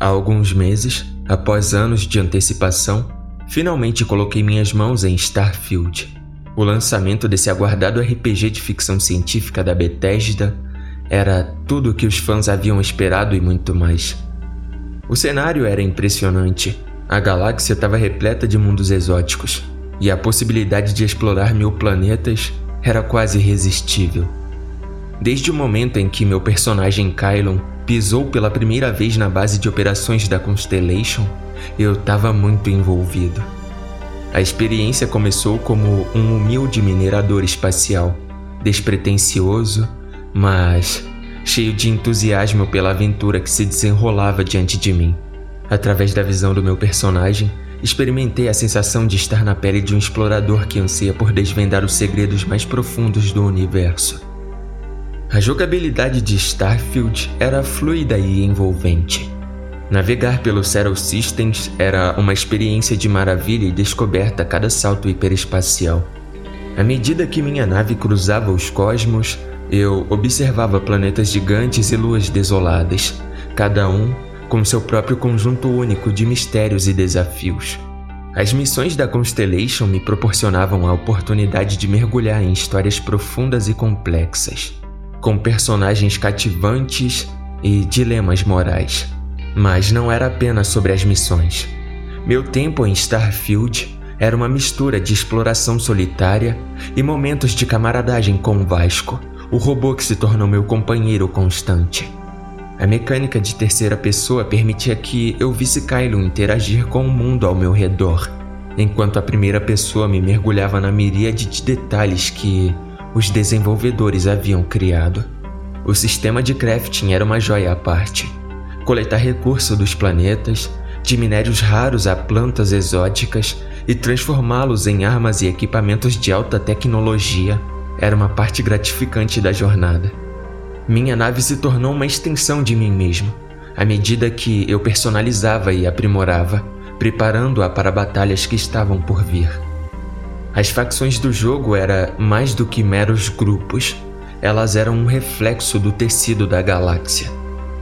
Há alguns meses, após anos de antecipação, finalmente coloquei minhas mãos em Starfield. O lançamento desse aguardado RPG de ficção científica da Bethesda era tudo o que os fãs haviam esperado e muito mais. O cenário era impressionante. A galáxia estava repleta de mundos exóticos, e a possibilidade de explorar mil planetas era quase irresistível. Desde o momento em que meu personagem Kylon pisou pela primeira vez na base de operações da Constellation, eu estava muito envolvido. A experiência começou como um humilde minerador espacial, despretensioso, mas cheio de entusiasmo pela aventura que se desenrolava diante de mim. Através da visão do meu personagem, experimentei a sensação de estar na pele de um explorador que anseia por desvendar os segredos mais profundos do universo. A jogabilidade de Starfield era fluida e envolvente. Navegar pelo Settle Systems era uma experiência de maravilha e descoberta a cada salto hiperespacial. À medida que minha nave cruzava os cosmos, eu observava planetas gigantes e luas desoladas, cada um com seu próprio conjunto único de mistérios e desafios. As missões da Constellation me proporcionavam a oportunidade de mergulhar em histórias profundas e complexas com personagens cativantes e dilemas morais. Mas não era apenas sobre as missões. Meu tempo em Starfield era uma mistura de exploração solitária e momentos de camaradagem com o Vasco, o robô que se tornou meu companheiro constante. A mecânica de terceira pessoa permitia que eu visse Kylo interagir com o mundo ao meu redor, enquanto a primeira pessoa me mergulhava na miríade de detalhes que os desenvolvedores haviam criado. O sistema de crafting era uma joia à parte. Coletar recursos dos planetas, de minérios raros a plantas exóticas e transformá-los em armas e equipamentos de alta tecnologia era uma parte gratificante da jornada. Minha nave se tornou uma extensão de mim mesmo, à medida que eu personalizava e aprimorava, preparando-a para batalhas que estavam por vir. As facções do jogo eram mais do que meros grupos, elas eram um reflexo do tecido da galáxia.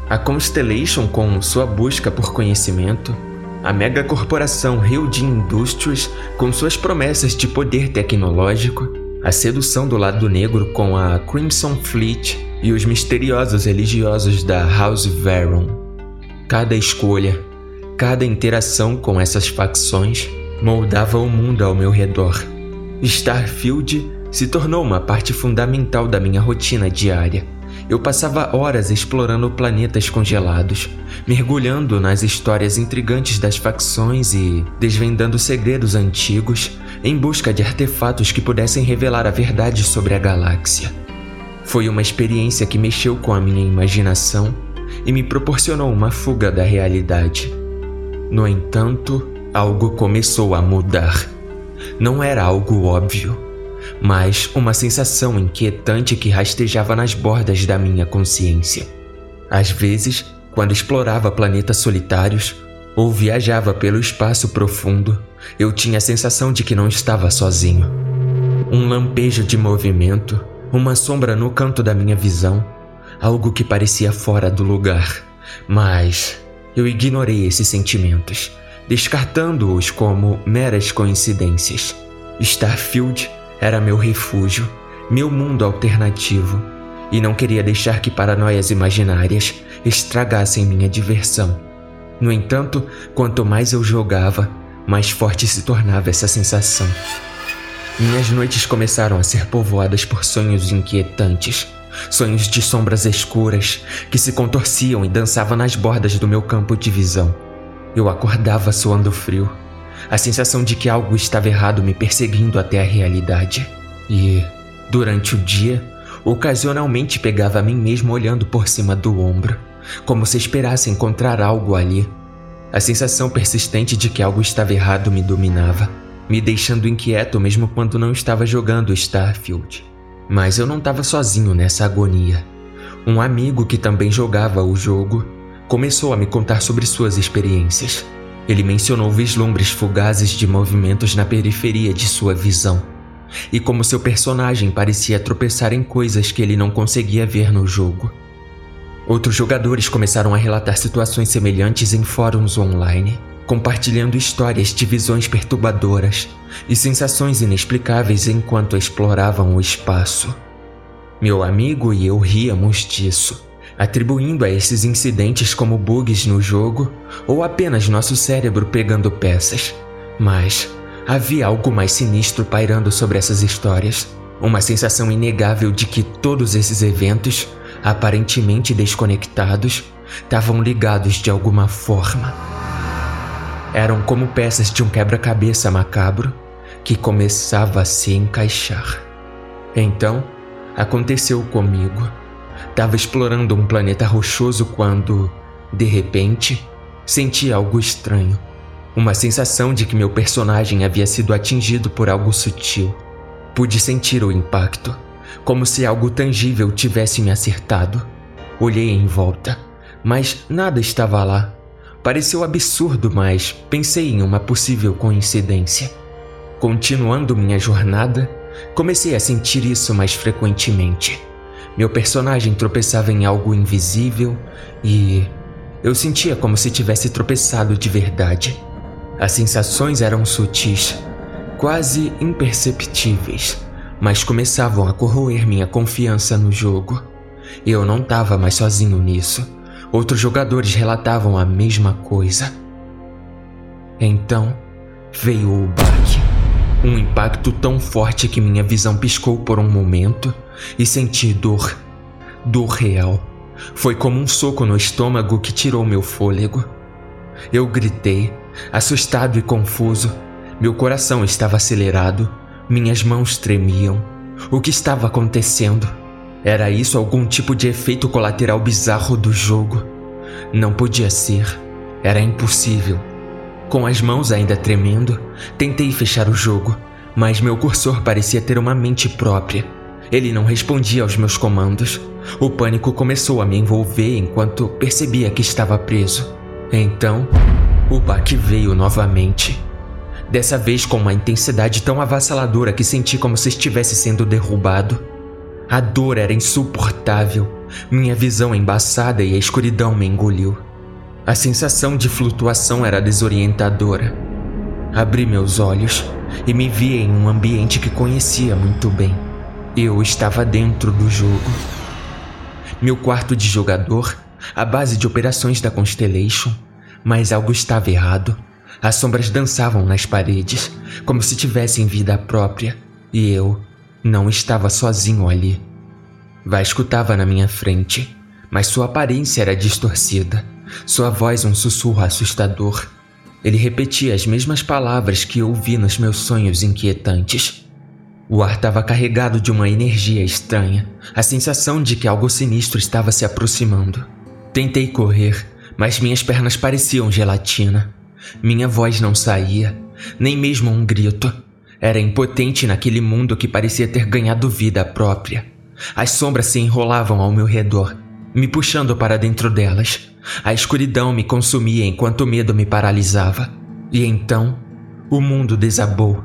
A Constellation, com sua busca por conhecimento, a mega corporação Hilde Industries, com suas promessas de poder tecnológico, a sedução do lado negro com a Crimson Fleet e os misteriosos religiosos da House Veron. Cada escolha, cada interação com essas facções moldava o mundo ao meu redor. Starfield se tornou uma parte fundamental da minha rotina diária. Eu passava horas explorando planetas congelados, mergulhando nas histórias intrigantes das facções e desvendando segredos antigos em busca de artefatos que pudessem revelar a verdade sobre a galáxia. Foi uma experiência que mexeu com a minha imaginação e me proporcionou uma fuga da realidade. No entanto, algo começou a mudar. Não era algo óbvio, mas uma sensação inquietante que rastejava nas bordas da minha consciência. Às vezes, quando explorava planetas solitários ou viajava pelo espaço profundo, eu tinha a sensação de que não estava sozinho. Um lampejo de movimento, uma sombra no canto da minha visão, algo que parecia fora do lugar, mas eu ignorei esses sentimentos descartando-os como meras coincidências. Starfield era meu refúgio, meu mundo alternativo, e não queria deixar que paranoias imaginárias estragassem minha diversão. No entanto, quanto mais eu jogava, mais forte se tornava essa sensação. Minhas noites começaram a ser povoadas por sonhos inquietantes, sonhos de sombras escuras que se contorciam e dançavam nas bordas do meu campo de visão. Eu acordava suando frio, a sensação de que algo estava errado me perseguindo até a realidade. E, durante o dia, ocasionalmente pegava a mim mesmo olhando por cima do ombro, como se esperasse encontrar algo ali. A sensação persistente de que algo estava errado me dominava, me deixando inquieto mesmo quando não estava jogando Starfield. Mas eu não estava sozinho nessa agonia. Um amigo que também jogava o jogo começou a me contar sobre suas experiências. Ele mencionou vislumbres fugazes de movimentos na periferia de sua visão, e como seu personagem parecia tropeçar em coisas que ele não conseguia ver no jogo. Outros jogadores começaram a relatar situações semelhantes em fóruns online, compartilhando histórias de visões perturbadoras e sensações inexplicáveis enquanto exploravam o espaço. Meu amigo e eu ríamos disso, atribuindo a esses incidentes como bugs no jogo ou apenas nosso cérebro pegando peças. Mas havia algo mais sinistro pairando sobre essas histórias. Uma sensação inegável de que todos esses eventos, aparentemente desconectados, estavam ligados de alguma forma. Eram como peças de um quebra-cabeça macabro que começava a se encaixar. Então, aconteceu comigo. Tava explorando um planeta rochoso quando, de repente, senti algo estranho. Uma sensação de que meu personagem havia sido atingido por algo sutil. Pude sentir o impacto, como se algo tangível tivesse me acertado. Olhei em volta, mas nada estava lá. Pareceu absurdo, mas pensei em uma possível coincidência. Continuando minha jornada, comecei a sentir isso mais frequentemente. Meu personagem tropeçava em algo invisível e eu sentia como se tivesse tropeçado de verdade. As sensações eram sutis, quase imperceptíveis, mas começavam a corroer minha confiança no jogo. Eu não estava mais sozinho nisso. Outros jogadores relatavam a mesma coisa. Então veio o baque. Um impacto tão forte que minha visão piscou por um momento e senti dor. Dor real. Foi como um soco no estômago que tirou meu fôlego. Eu gritei, assustado e confuso. Meu coração estava acelerado, minhas mãos tremiam. O que estava acontecendo? Era isso algum tipo de efeito colateral bizarro do jogo? Não podia ser. Era impossível. Com as mãos ainda tremendo, tentei fechar o jogo, mas meu cursor parecia ter uma mente própria. Ele não respondia aos meus comandos. O pânico começou a me envolver enquanto percebia que estava preso. Então, o baque veio novamente. Dessa vez com uma intensidade tão avassaladora que senti como se estivesse sendo derrubado. A dor era insuportável, minha visão embaçada e a escuridão me engoliu. A sensação de flutuação era desorientadora. Abri meus olhos e me vi em um ambiente que conhecia muito bem. Eu estava dentro do jogo. Meu quarto de jogador, a base de operações da Constellation, mas algo estava errado. As sombras dançavam nas paredes, como se tivessem vida própria, e eu não estava sozinho ali. Vasco estava na minha frente, mas sua aparência era distorcida, sua voz um sussurro assustador. Ele repetia as mesmas palavras que eu ouvi nos meus sonhos inquietantes. O ar estava carregado de uma energia estranha, a sensação de que algo sinistro estava se aproximando. Tentei correr, mas minhas pernas pareciam gelatina. Minha voz não saía, nem mesmo um grito. Era impotente naquele mundo que parecia ter ganhado vida própria. As sombras se enrolavam ao meu redor, me puxando para dentro delas. A escuridão me consumia enquanto o medo me paralisava. E então, o mundo desabou.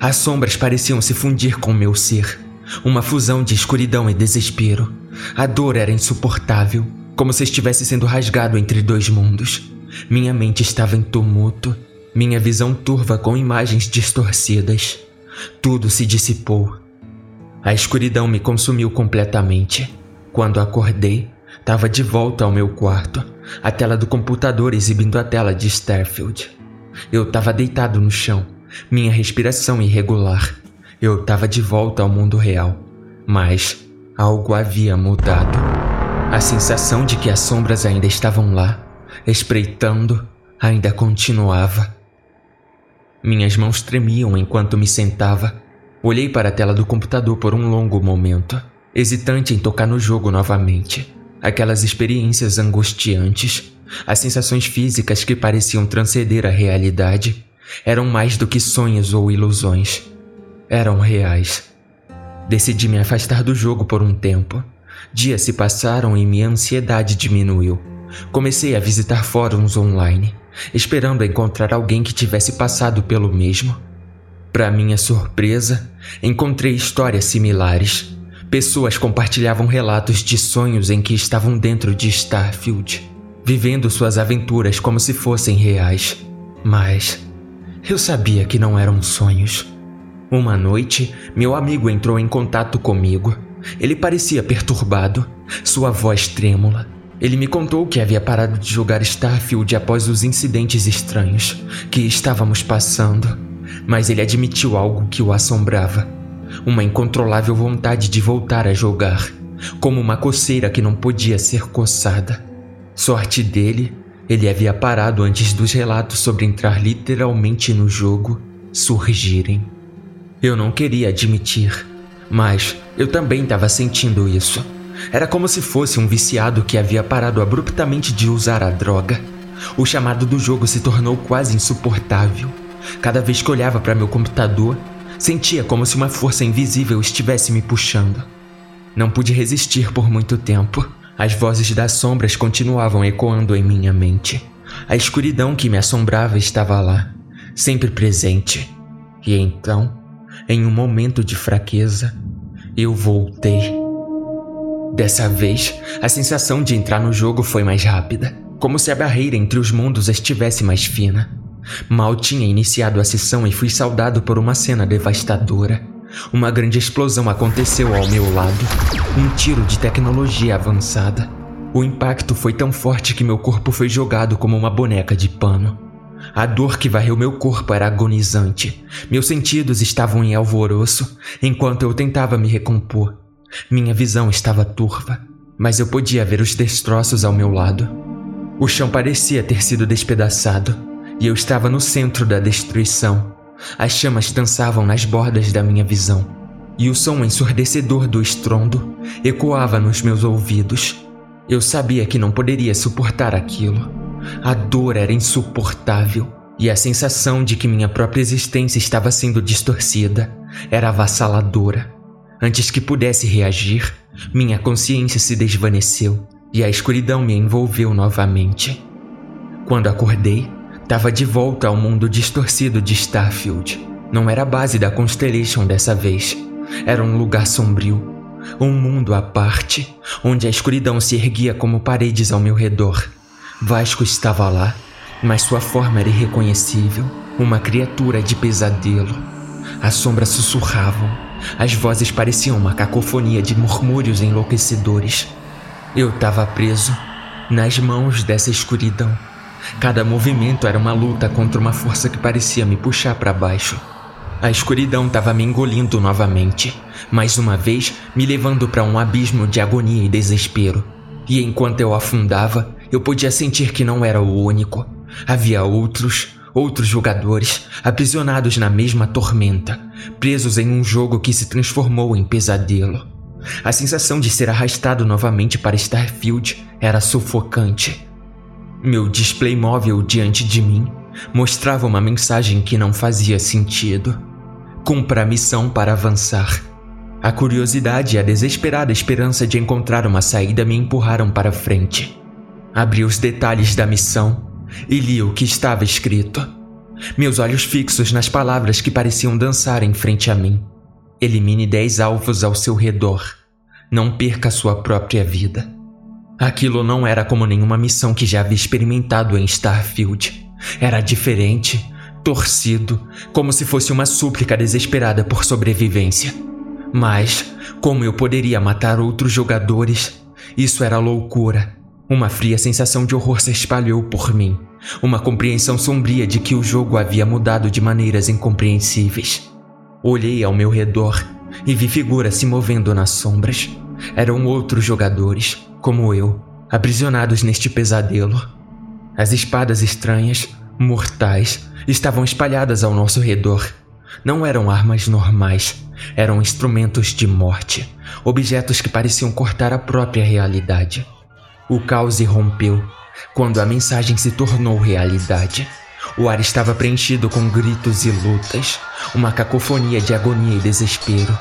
As sombras pareciam se fundir com meu ser. Uma fusão de escuridão e desespero. A dor era insuportável como se estivesse sendo rasgado entre dois mundos. Minha mente estava em tumulto, minha visão turva com imagens distorcidas. Tudo se dissipou. A escuridão me consumiu completamente. Quando acordei, estava de volta ao meu quarto, a tela do computador exibindo a tela de Starfield. Eu estava deitado no chão, minha respiração irregular. Eu estava de volta ao mundo real, mas algo havia mudado. A sensação de que as sombras ainda estavam lá, espreitando, ainda continuava. Minhas mãos tremiam enquanto me sentava. Olhei para a tela do computador por um longo momento, hesitante em tocar no jogo novamente. Aquelas experiências angustiantes, as sensações físicas que pareciam transcender a realidade, eram mais do que sonhos ou ilusões. Eram reais. Decidi me afastar do jogo por um tempo Dias se passaram e minha ansiedade diminuiu. Comecei a visitar fóruns online, esperando encontrar alguém que tivesse passado pelo mesmo. Para minha surpresa, encontrei histórias similares. Pessoas compartilhavam relatos de sonhos em que estavam dentro de Starfield, vivendo suas aventuras como se fossem reais. Mas eu sabia que não eram sonhos. Uma noite, meu amigo entrou em contato comigo. Ele parecia perturbado, sua voz trêmula. Ele me contou que havia parado de jogar Starfield após os incidentes estranhos que estávamos passando, mas ele admitiu algo que o assombrava: uma incontrolável vontade de voltar a jogar, como uma coceira que não podia ser coçada. Sorte dele ele havia parado antes dos relatos sobre entrar literalmente no jogo surgirem. Eu não queria admitir, mas eu também estava sentindo isso. Era como se fosse um viciado que havia parado abruptamente de usar a droga. O chamado do jogo se tornou quase insuportável. Cada vez que olhava para meu computador, sentia como se uma força invisível estivesse me puxando. Não pude resistir por muito tempo. As vozes das sombras continuavam ecoando em minha mente. A escuridão que me assombrava estava lá, sempre presente. E então, em um momento de fraqueza, eu voltei. Dessa vez, a sensação de entrar no jogo foi mais rápida, como se a barreira entre os mundos estivesse mais fina. Mal tinha iniciado a sessão e fui saudado por uma cena devastadora. Uma grande explosão aconteceu ao meu lado. Um tiro de tecnologia avançada. O impacto foi tão forte que meu corpo foi jogado como uma boneca de pano. A dor que varreu meu corpo era agonizante. Meus sentidos estavam em alvoroço enquanto eu tentava me recompor. Minha visão estava turva, mas eu podia ver os destroços ao meu lado. O chão parecia ter sido despedaçado e eu estava no centro da destruição. As chamas dançavam nas bordas da minha visão, e o som ensurdecedor do estrondo ecoava nos meus ouvidos. Eu sabia que não poderia suportar aquilo. A dor era insuportável, e a sensação de que minha própria existência estava sendo distorcida era avassaladora. Antes que pudesse reagir, minha consciência se desvaneceu e a escuridão me envolveu novamente. Quando acordei, Tava de volta ao mundo distorcido de Starfield. Não era a base da Constellation dessa vez. Era um lugar sombrio. Um mundo à parte, onde a escuridão se erguia como paredes ao meu redor. Vasco estava lá, mas sua forma era irreconhecível uma criatura de pesadelo. As sombras sussurravam, as vozes pareciam uma cacofonia de murmúrios enlouquecedores. Eu estava preso nas mãos dessa escuridão. Cada movimento era uma luta contra uma força que parecia me puxar para baixo. A escuridão estava me engolindo novamente, mais uma vez me levando para um abismo de agonia e desespero. E enquanto eu afundava, eu podia sentir que não era o único. Havia outros, outros jogadores, aprisionados na mesma tormenta, presos em um jogo que se transformou em pesadelo. A sensação de ser arrastado novamente para Starfield era sufocante. Meu display móvel diante de mim mostrava uma mensagem que não fazia sentido. Cumpra a missão para avançar. A curiosidade e a desesperada esperança de encontrar uma saída me empurraram para frente. Abri os detalhes da missão e li o que estava escrito. Meus olhos fixos nas palavras que pareciam dançar em frente a mim. Elimine dez alvos ao seu redor. Não perca sua própria vida. Aquilo não era como nenhuma missão que já havia experimentado em Starfield. Era diferente, torcido, como se fosse uma súplica desesperada por sobrevivência. Mas, como eu poderia matar outros jogadores? Isso era loucura. Uma fria sensação de horror se espalhou por mim. Uma compreensão sombria de que o jogo havia mudado de maneiras incompreensíveis. Olhei ao meu redor e vi figuras se movendo nas sombras. Eram outros jogadores, como eu, aprisionados neste pesadelo. As espadas estranhas, mortais, estavam espalhadas ao nosso redor. Não eram armas normais, eram instrumentos de morte, objetos que pareciam cortar a própria realidade. O caos irrompeu quando a mensagem se tornou realidade. O ar estava preenchido com gritos e lutas, uma cacofonia de agonia e desespero.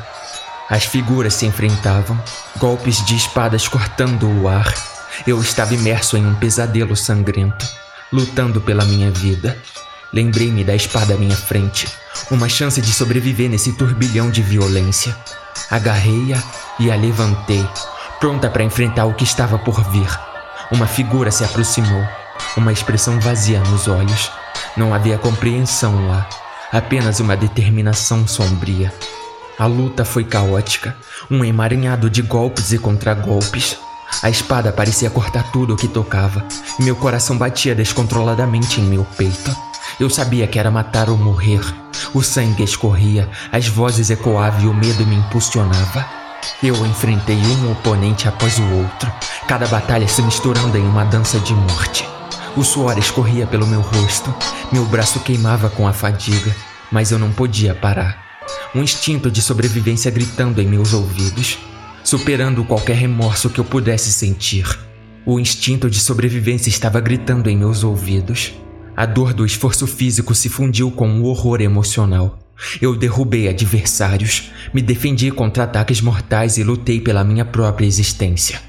As figuras se enfrentavam, golpes de espadas cortando o ar. Eu estava imerso em um pesadelo sangrento, lutando pela minha vida. Lembrei-me da espada à minha frente, Uma chance de sobreviver nesse turbilhão de violência. Agarrei-a e a levantei, pronta para enfrentar o que estava por vir. Uma figura se aproximou, uma expressão vazia nos olhos. Não havia compreensão lá, apenas uma determinação sombria. A luta foi caótica, um emaranhado de golpes e contragolpes. A espada parecia cortar tudo o que tocava, e meu coração batia descontroladamente em meu peito. Eu sabia que era matar ou morrer. O sangue escorria, as vozes ecoavam e o medo me impulsionava. Eu enfrentei um oponente após o outro, cada batalha se misturando em uma dança de morte. O suor escorria pelo meu rosto, meu braço queimava com a fadiga, mas eu não podia parar. Um instinto de sobrevivência gritando em meus ouvidos, superando qualquer remorso que eu pudesse sentir. O instinto de sobrevivência estava gritando em meus ouvidos. A dor do esforço físico se fundiu com o horror emocional. Eu derrubei adversários, me defendi contra ataques mortais e lutei pela minha própria existência.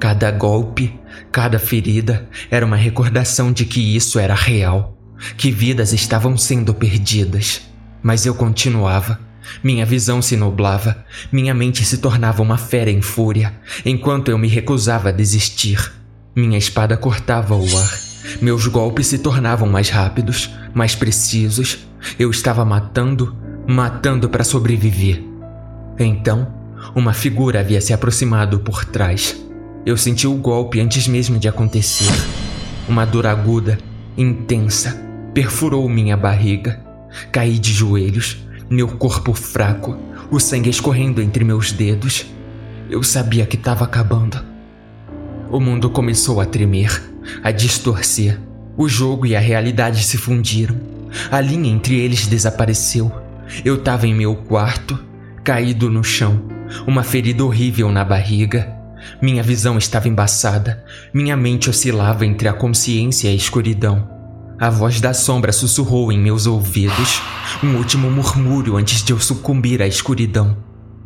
Cada golpe, cada ferida era uma recordação de que isso era real, que vidas estavam sendo perdidas. Mas eu continuava. Minha visão se nublava, minha mente se tornava uma fera em fúria, enquanto eu me recusava a desistir. Minha espada cortava o ar. Meus golpes se tornavam mais rápidos, mais precisos. Eu estava matando, matando para sobreviver. Então, uma figura havia se aproximado por trás. Eu senti o golpe antes mesmo de acontecer. Uma dor aguda, intensa, perfurou minha barriga. Caí de joelhos, meu corpo fraco, o sangue escorrendo entre meus dedos. Eu sabia que estava acabando. O mundo começou a tremer, a distorcer. O jogo e a realidade se fundiram. A linha entre eles desapareceu. Eu estava em meu quarto, caído no chão, uma ferida horrível na barriga. Minha visão estava embaçada, minha mente oscilava entre a consciência e a escuridão. A voz da sombra sussurrou em meus ouvidos, um último murmúrio antes de eu sucumbir à escuridão.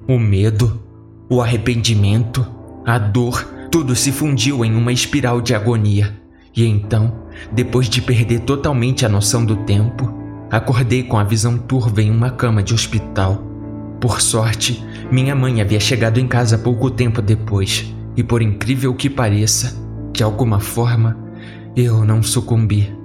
O medo, o arrependimento, a dor, tudo se fundiu em uma espiral de agonia. E então, depois de perder totalmente a noção do tempo, acordei com a visão turva em uma cama de hospital. Por sorte, minha mãe havia chegado em casa pouco tempo depois, e por incrível que pareça, de alguma forma, eu não sucumbi.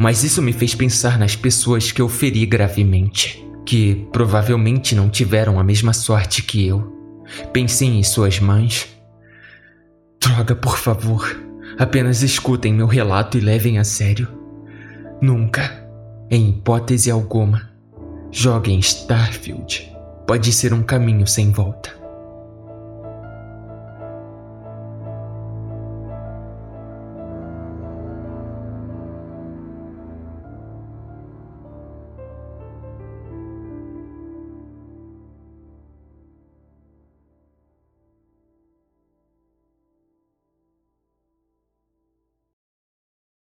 Mas isso me fez pensar nas pessoas que eu feri gravemente, que provavelmente não tiveram a mesma sorte que eu. Pensei em suas mães. Droga, por favor, apenas escutem meu relato e levem a sério. Nunca, em hipótese alguma, joguem Starfield. Pode ser um caminho sem volta.